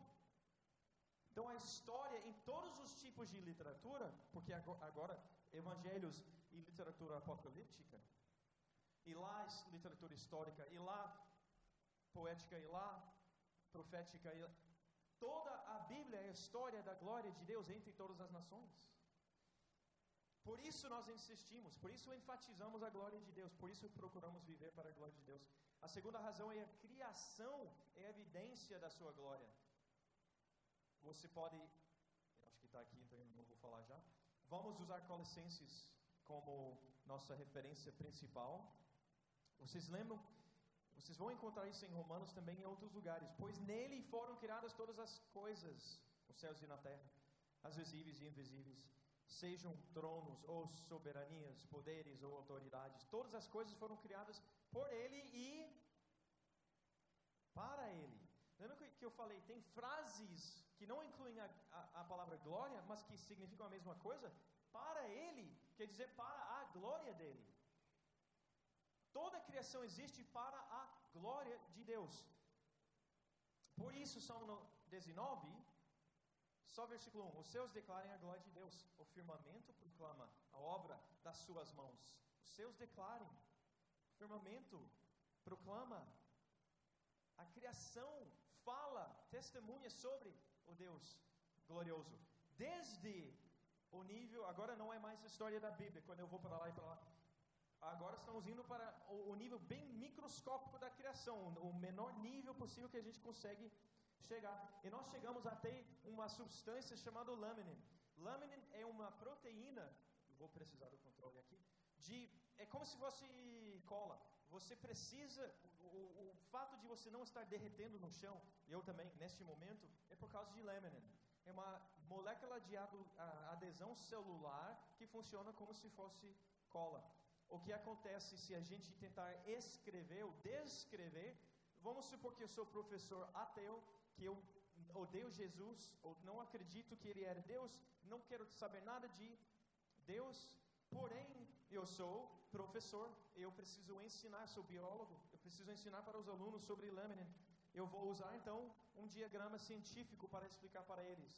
Então a história em todos os tipos de literatura, porque agora evangelhos e literatura apocalíptica, e lá literatura histórica, e lá poética, e lá profética, e lá, toda a Bíblia é a história da glória de Deus entre todas as nações. Por isso nós insistimos, por isso enfatizamos a glória de Deus, por isso procuramos viver para a glória de Deus. A segunda razão é a criação, é a evidência da sua glória. Você pode, acho que está aqui, então eu não vou falar já. Vamos usar Colossenses como nossa referência principal. Vocês lembram? Vocês vão encontrar isso em Romanos também em outros lugares. Pois nele foram criadas todas as coisas, os céus e na terra, as visíveis e invisíveis, sejam tronos ou soberanias, poderes ou autoridades. Todas as coisas foram criadas por ele e para ele. Lembra que eu falei? Tem frases que não incluem a, a, a, palavra glória, mas que significam a mesma coisa, para Ele, quer dizer para a glória dele. Toda a criação existe para a glória de Deus. Por isso, Salmo 19, só versículo 1: Os seus declarem a glória de Deus, o firmamento proclama a obra das suas mãos. Os seus declarem, o firmamento proclama, a criação fala, testemunha sobre o Deus glorioso. Desde o nível, agora não é mais a história da Bíblia, quando eu vou para lá e para lá. Agora estamos indo para o, nível bem microscópico da criação, o menor nível possível que a gente consegue chegar. E nós chegamos a ter uma substância chamada laminin. Laminin é uma proteína, vou precisar do controle aqui, de, é como se fosse cola. Você precisa, o, o fato de você não estar derretendo no chão, eu também, neste momento, é por causa de laminin. É uma molécula de adesão celular que funciona como se fosse cola. O que acontece se a gente tentar escrever ou descrever, vamos supor que eu sou professor ateu, que eu odeio Jesus, ou não acredito que ele era Deus, não quero saber nada de Deus, porém eu sou professor, eu preciso ensinar, sou biólogo, preciso ensinar para os alunos sobre laminin. Eu vou usar então um diagrama científico para explicar para eles.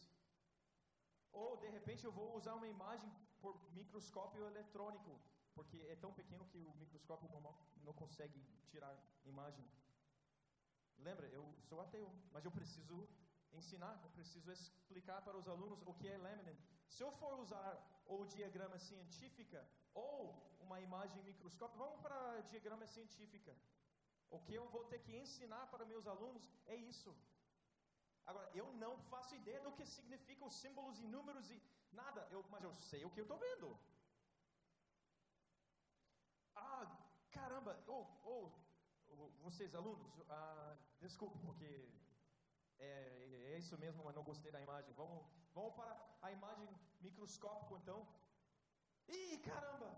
Ou de repente eu vou usar uma imagem por microscópio eletrônico, porque é tão pequeno que o microscópio normal não consegue tirar imagem. Lembra, eu sou ateu, mas eu preciso ensinar, eu preciso explicar para os alunos o que é laminin. Se eu for usar ou diagrama científica, ou uma imagem microscópica. Vamos para diagrama científica. O que eu vou ter que ensinar para meus alunos é isso. Agora, eu não faço ideia do que significam os símbolos e números e nada, eu, mas eu sei o que eu estou vendo. Ah, caramba, ou oh, oh, vocês alunos, ah, desculpe porque é, é, isso mesmo, mas não gostei da imagem. Vamos, vamos para a imagem microscópica então. Ih, caramba!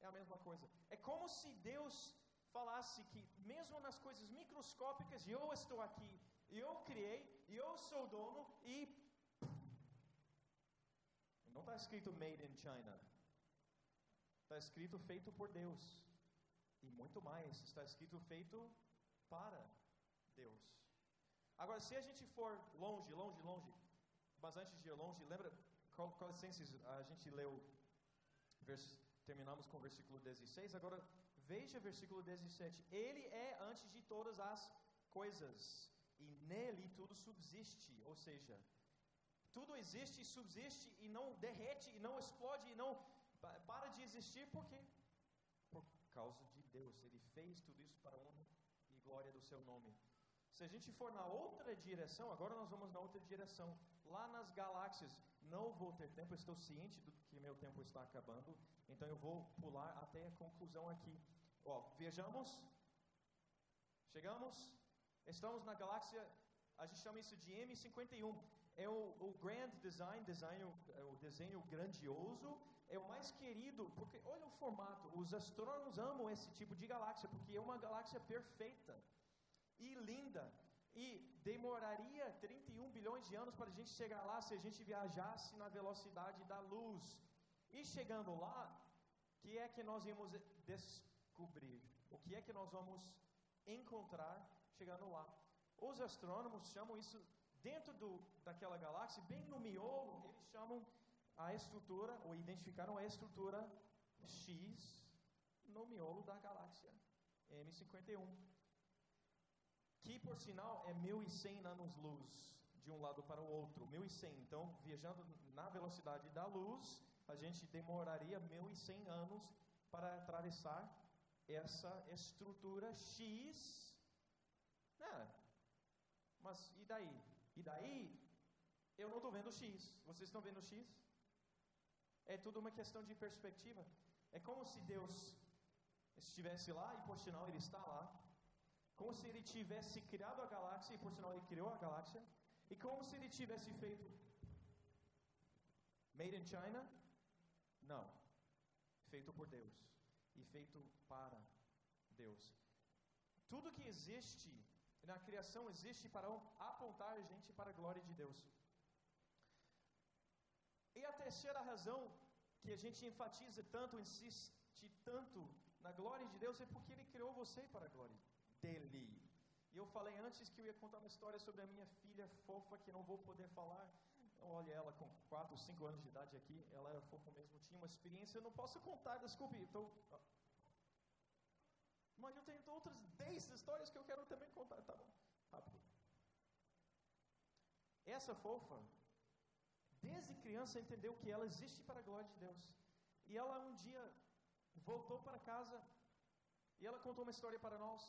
É a mesma coisa. É como se Deus falasse que, mesmo nas coisas microscópicas, eu estou aqui, eu criei, eu sou dono e. Não está escrito made in China. Está escrito feito por Deus. E muito mais, está escrito feito para Deus. Agora, se a gente for longe, longe, longe, mas antes de ir longe, lembra, Colossenses, a gente leu, terminamos com o versículo 16, agora veja versículo 17. Ele é antes de todas as coisas, e nele tudo subsiste, ou seja, tudo existe e subsiste e não derrete e não explode e não para de existir por quê? Por causa de Deus. Ele fez tudo isso para honra e glória do seu nome. Se a gente for na outra direção, agora nós vamos na outra direção. Lá nas galáxias, não vou ter tempo, estou ciente do que meu tempo está acabando, então eu vou pular até a conclusão aqui. Ó, chegamos, estamos na galáxia, a gente chama isso de M51. É o, o grand design, design é o desenho grandioso, é o mais querido, porque olha o formato, os astrônomos amam esse tipo de galáxia, porque é uma galáxia perfeita e linda. E demoraria 31 bilhões de anos para a gente chegar lá se a gente viajasse na velocidade da luz. E chegando lá, que é que nós íamos descobrir? O que é que nós vamos encontrar chegando lá? Os astrônomos chamam isso dentro do, daquela galáxia, bem no miolo, eles chamam a estrutura, ou identificaram a estrutura X no miolo da galáxia M51 que por sinal é 1100 anos-luz de um lado para o outro, 1100. Então, viajando na velocidade da luz, a gente demoraria 1100 anos para atravessar essa estrutura X. É, mas e daí? E daí, eu não estou vendo X. Vocês estão vendo X? É tudo uma questão de perspectiva. É como se Deus estivesse lá, e por sinal Ele está lá, como se ele tivesse criado a galáxia, e por sinal ele criou a galáxia, e como se ele tivesse feito made in China? Não. Feito por Deus e feito para Deus. Tudo que existe na criação existe para apontar a gente para a glória de Deus. E a terceira razão que a gente enfatiza tanto, insiste tanto na glória de Deus é porque Ele criou você para a glória dele. E eu falei antes que eu ia contar uma história sobre a minha filha fofa, que não vou poder falar. Olha ela com 4, 5 anos de idade aqui, ela era fofa mesmo, tinha uma experiência, eu não posso contar, desculpe. Então, mas eu tenho outras 10 histórias que eu quero também contar. Tá bom, rápido. Essa fofa, desde criança, entendeu que ela existe para a glória de Deus. E ela um dia voltou para casa e ela contou uma história para nós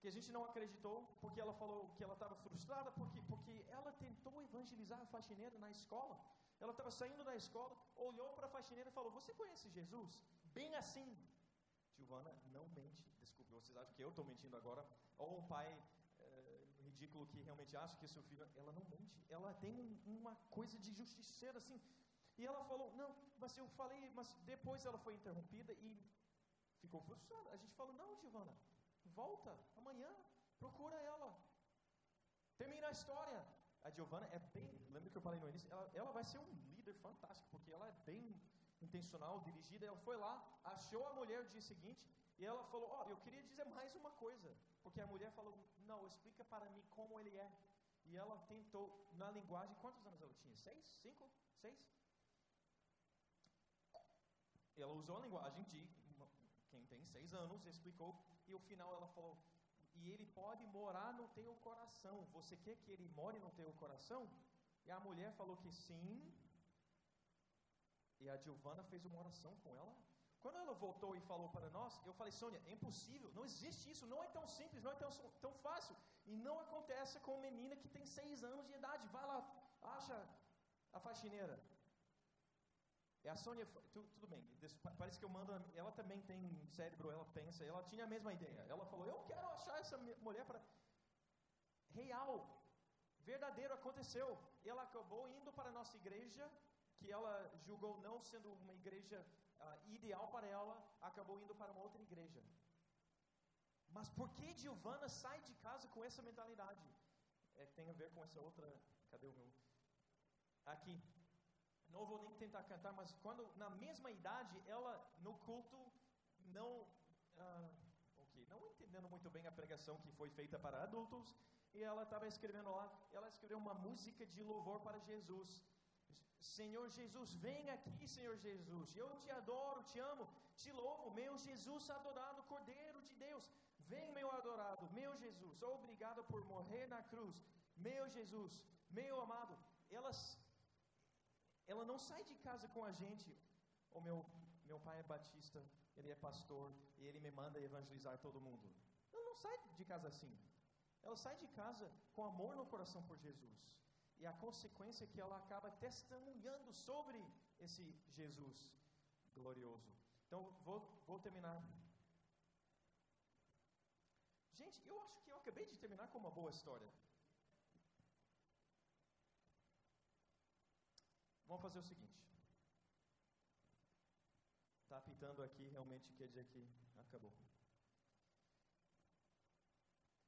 que a gente não acreditou, porque ela falou que ela estava frustrada, porque, porque ela tentou evangelizar a faxineira na escola. Ela estava saindo da escola, olhou para a faxineira e falou: Você conhece Jesus? Bem assim. Giovana não mente. Desculpe, vocês acham que eu estou mentindo agora? Ou um pai é, ridículo que realmente acha que seu filho. Ela não mente. Ela tem um, uma coisa de justiceira assim. E ela falou: Não, mas eu falei, mas depois ela foi interrompida e ficou frustrada. A gente falou: Não, Giovana Volta amanhã, procura ela. Termina a história. A Giovana é bem, lembra que eu falei no início? Ela, ela vai ser um líder fantástico, porque ela é bem intencional, dirigida. Ela foi lá, achou a mulher no dia seguinte e ela falou: Ó, oh, eu queria dizer mais uma coisa. Porque a mulher falou: Não, explica para mim como ele é. E ela tentou, na linguagem, quantos anos ela tinha? Seis? Cinco? Seis? Ela usou a linguagem de quem tem seis anos, explicou e o final ela falou: E ele pode morar no teu coração. Você quer que ele more no teu coração? E a mulher falou que sim. E a Giovana fez uma oração com ela. Quando ela voltou e falou para nós, eu falei, Sônia, é impossível, não existe isso, não é tão simples, não é tão, tão fácil. E não acontece com uma menina que tem seis anos de idade. Vai lá, acha a faxineira. E a Sônia, tu, tudo bem, parece que eu mando, ela também tem cérebro, ela pensa, ela tinha a mesma ideia. Ela falou, eu quero achar essa mulher para. Real, verdadeiro aconteceu. Ela acabou indo para a nossa igreja, que ela julgou não sendo uma igreja uh, ideal para ela, acabou indo para uma outra igreja. Mas por que Giovana sai de casa com essa mentalidade? É, tem a ver com essa outra. Cadê o meu? Aqui. Não vou nem tentar cantar, mas quando na mesma idade ela no culto não, uh, não entendendo muito bem a pregação que foi feita para adultos, e ela estava escrevendo lá, ela escreveu uma música de louvor para Jesus. Senhor Jesus, vem aqui, Senhor Jesus. Eu te adoro, te amo, te louvo, meu Jesus adorado, Cordeiro de Deus. Vem, meu adorado, meu Jesus. Obrigado por morrer na cruz, meu Jesus, meu amado. Elas, ela não sai de casa com a gente. O meu, meu pai é batista, ele é pastor e ele me manda evangelizar todo mundo. Ela não sai de casa assim. Ela sai de casa com amor no coração por Jesus. E a consequência é que ela acaba testemunhando sobre esse Jesus glorioso. Então, vou, vou terminar. Gente, eu acho que eu acabei de terminar com uma boa história. Vamos fazer o seguinte. Está apitando aqui, realmente quer dizer que acabou.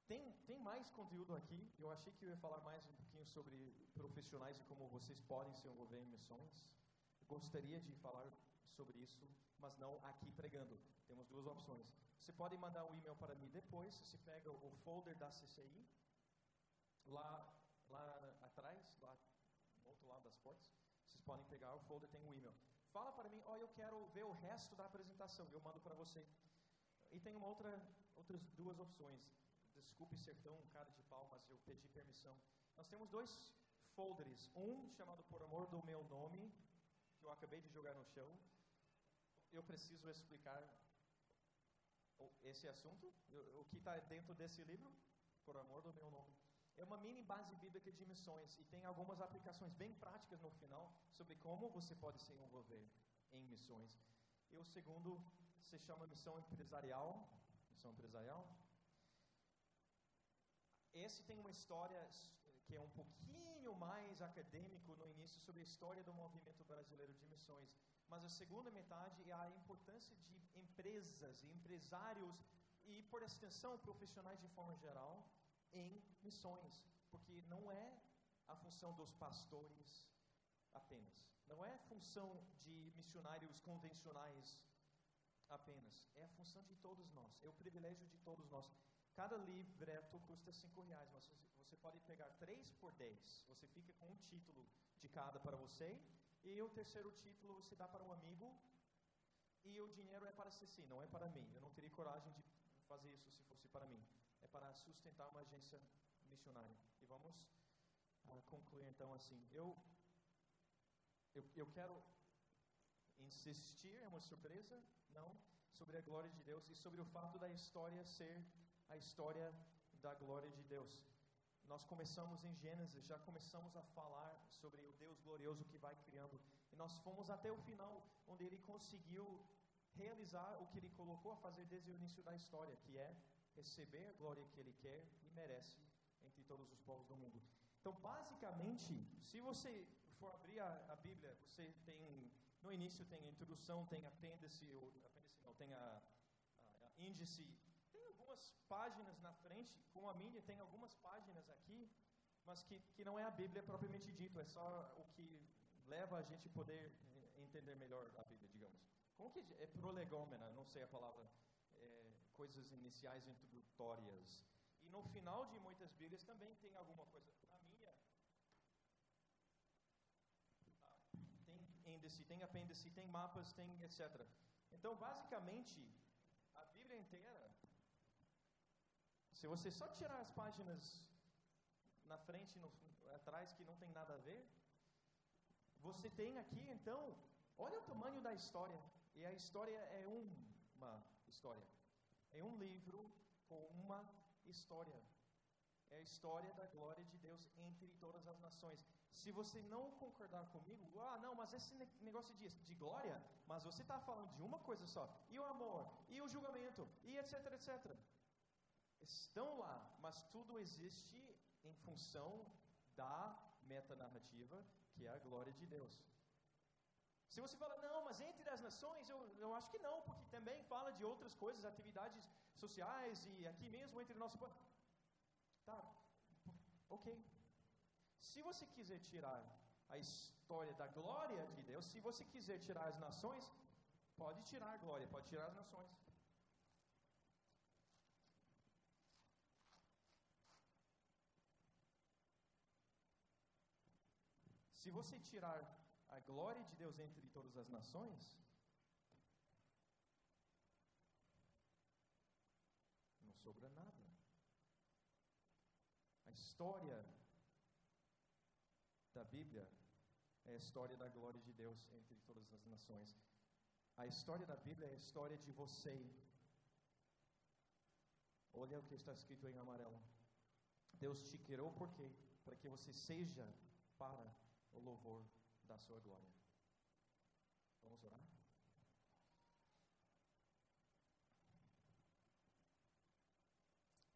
Tem, tem mais conteúdo aqui. Eu achei que eu ia falar mais um pouquinho sobre profissionais e como vocês podem se envolver em missões. Gostaria de falar sobre isso, mas não aqui pregando. Temos duas opções. Você pode mandar um e-mail para mim depois. Você pega o folder da CCI, lá, lá atrás, lá no outro lado das portas. Podem pegar o folder, tem um e-mail. Fala para mim, ó, oh, eu quero ver o resto da apresentação. Eu mando para você. E tem uma outra, outras duas opções desculpe ser tão cara de pau, mas eu pedi permissão. Nós temos dois folders. Um chamado Por Amor do Meu Nome, que eu acabei de jogar no chão. Eu preciso explicar esse assunto, o que está dentro desse livro, Por Amor do Meu Nome. É uma mini base bíblica de missões e tem algumas aplicações bem práticas no final sobre como você pode se envolver em missões. E o segundo se chama missão empresarial, missão empresarial, esse tem uma história que é um pouquinho mais acadêmico no início sobre a história do movimento brasileiro de missões, mas a segunda metade é a importância de empresas e empresários e, por extensão, profissionais de forma geral em missões, porque não é a função dos pastores apenas, não é a função de missionários convencionais apenas, é a função de todos nós, é o privilégio de todos nós. Cada livreto custa 5 reais, mas você pode pegar 3 por 10. Você fica com um título de cada para você, e o terceiro título você dá para um amigo, e o dinheiro é para si, não é para mim. Eu não teria coragem de fazer isso se fosse para mim. É para sustentar uma agência missionária. E vamos uh, concluir então assim. Eu, eu, eu quero insistir, é uma surpresa? Não. Sobre a glória de Deus e sobre o fato da história ser a história da glória de Deus. Nós começamos em Gênesis, já começamos a falar sobre o Deus glorioso que vai criando, e nós fomos até o final, onde ele conseguiu realizar o que ele colocou a fazer desde o início da história, que é receber a glória que ele quer e merece entre todos os povos do mundo. Então, basicamente, se você for abrir a, a Bíblia, você tem no início tem a introdução, tem apêndice, ou, apêndice não, tem a, a, a índice algumas páginas na frente, com a minha tem algumas páginas aqui, mas que, que não é a Bíblia propriamente dito, é só o que leva a gente poder eh, entender melhor a Bíblia, digamos. Como que é prolegômena, não sei a palavra, coisas iniciais introdutórias. E no final de muitas Bíblias também tem alguma coisa. Na minha, tem índice, tem apêndice, tem mapas, tem etc. Então, basicamente, a Bíblia inteira se você só tirar as páginas na frente e atrás que não tem nada a ver, você tem aqui então Olha o tamanho da história. E a história é uma história. É um livro com uma história. É a história da glória de Deus entre todas as nações. Se você não concordar comigo, ah, não, mas esse negócio de, de glória, mas você está falando de uma coisa só. E o amor, e o julgamento, e etc, etc. Estão lá, mas tudo existe em função da metanarrativa, que é a glória de Deus. Se você fala, não, mas entre as nações, eu, eu acho que não, porque também fala de outras coisas, atividades sociais e aqui mesmo entre nosso povo. Tá, ok. Se você quiser tirar a história da glória de Deus, se você quiser tirar as nações, pode tirar a glória, pode tirar as nações. Se você tirar a glória de Deus entre todas as nações, não sobra nada. A história da Bíblia é a história da glória de Deus entre todas as nações. A história da Bíblia é a história de você. Olha o que está escrito em amarelo. Deus te criou por quê? Para que você seja para o louvor da sua glória. Vamos orar?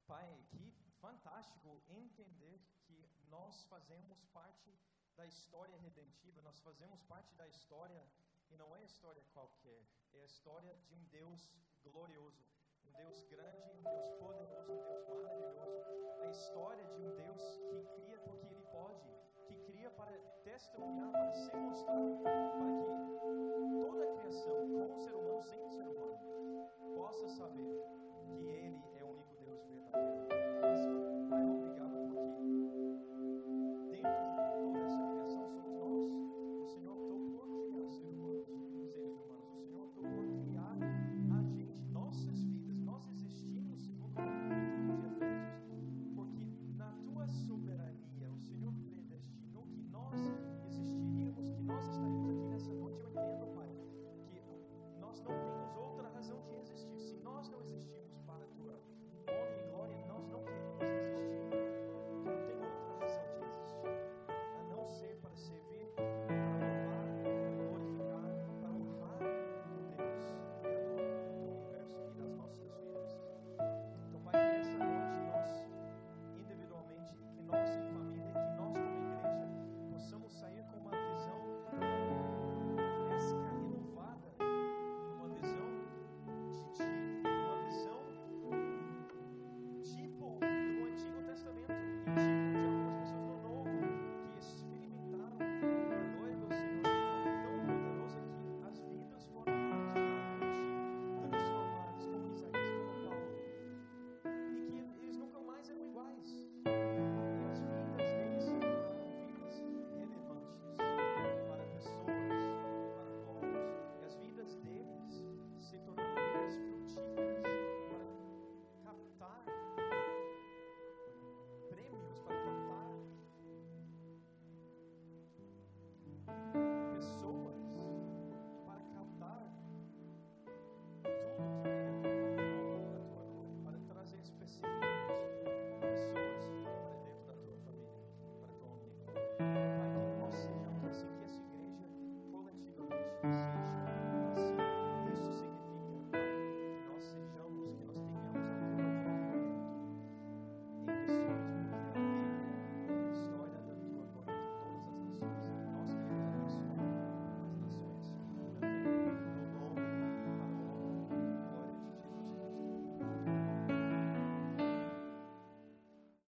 Pai, que fantástico entender que nós fazemos parte da história redentiva, nós fazemos parte da história, e não é história qualquer, é a história de um Deus glorioso, um Deus grande, um Deus poderoso, um Deus maravilhoso, a história de um Deus que cria porque Ele pode, que cria para testemunhar, para se mostrar, para que toda a criação, com o ser humano, sem o ser humano, possa saber que Ele é o único Deus verdadeiro.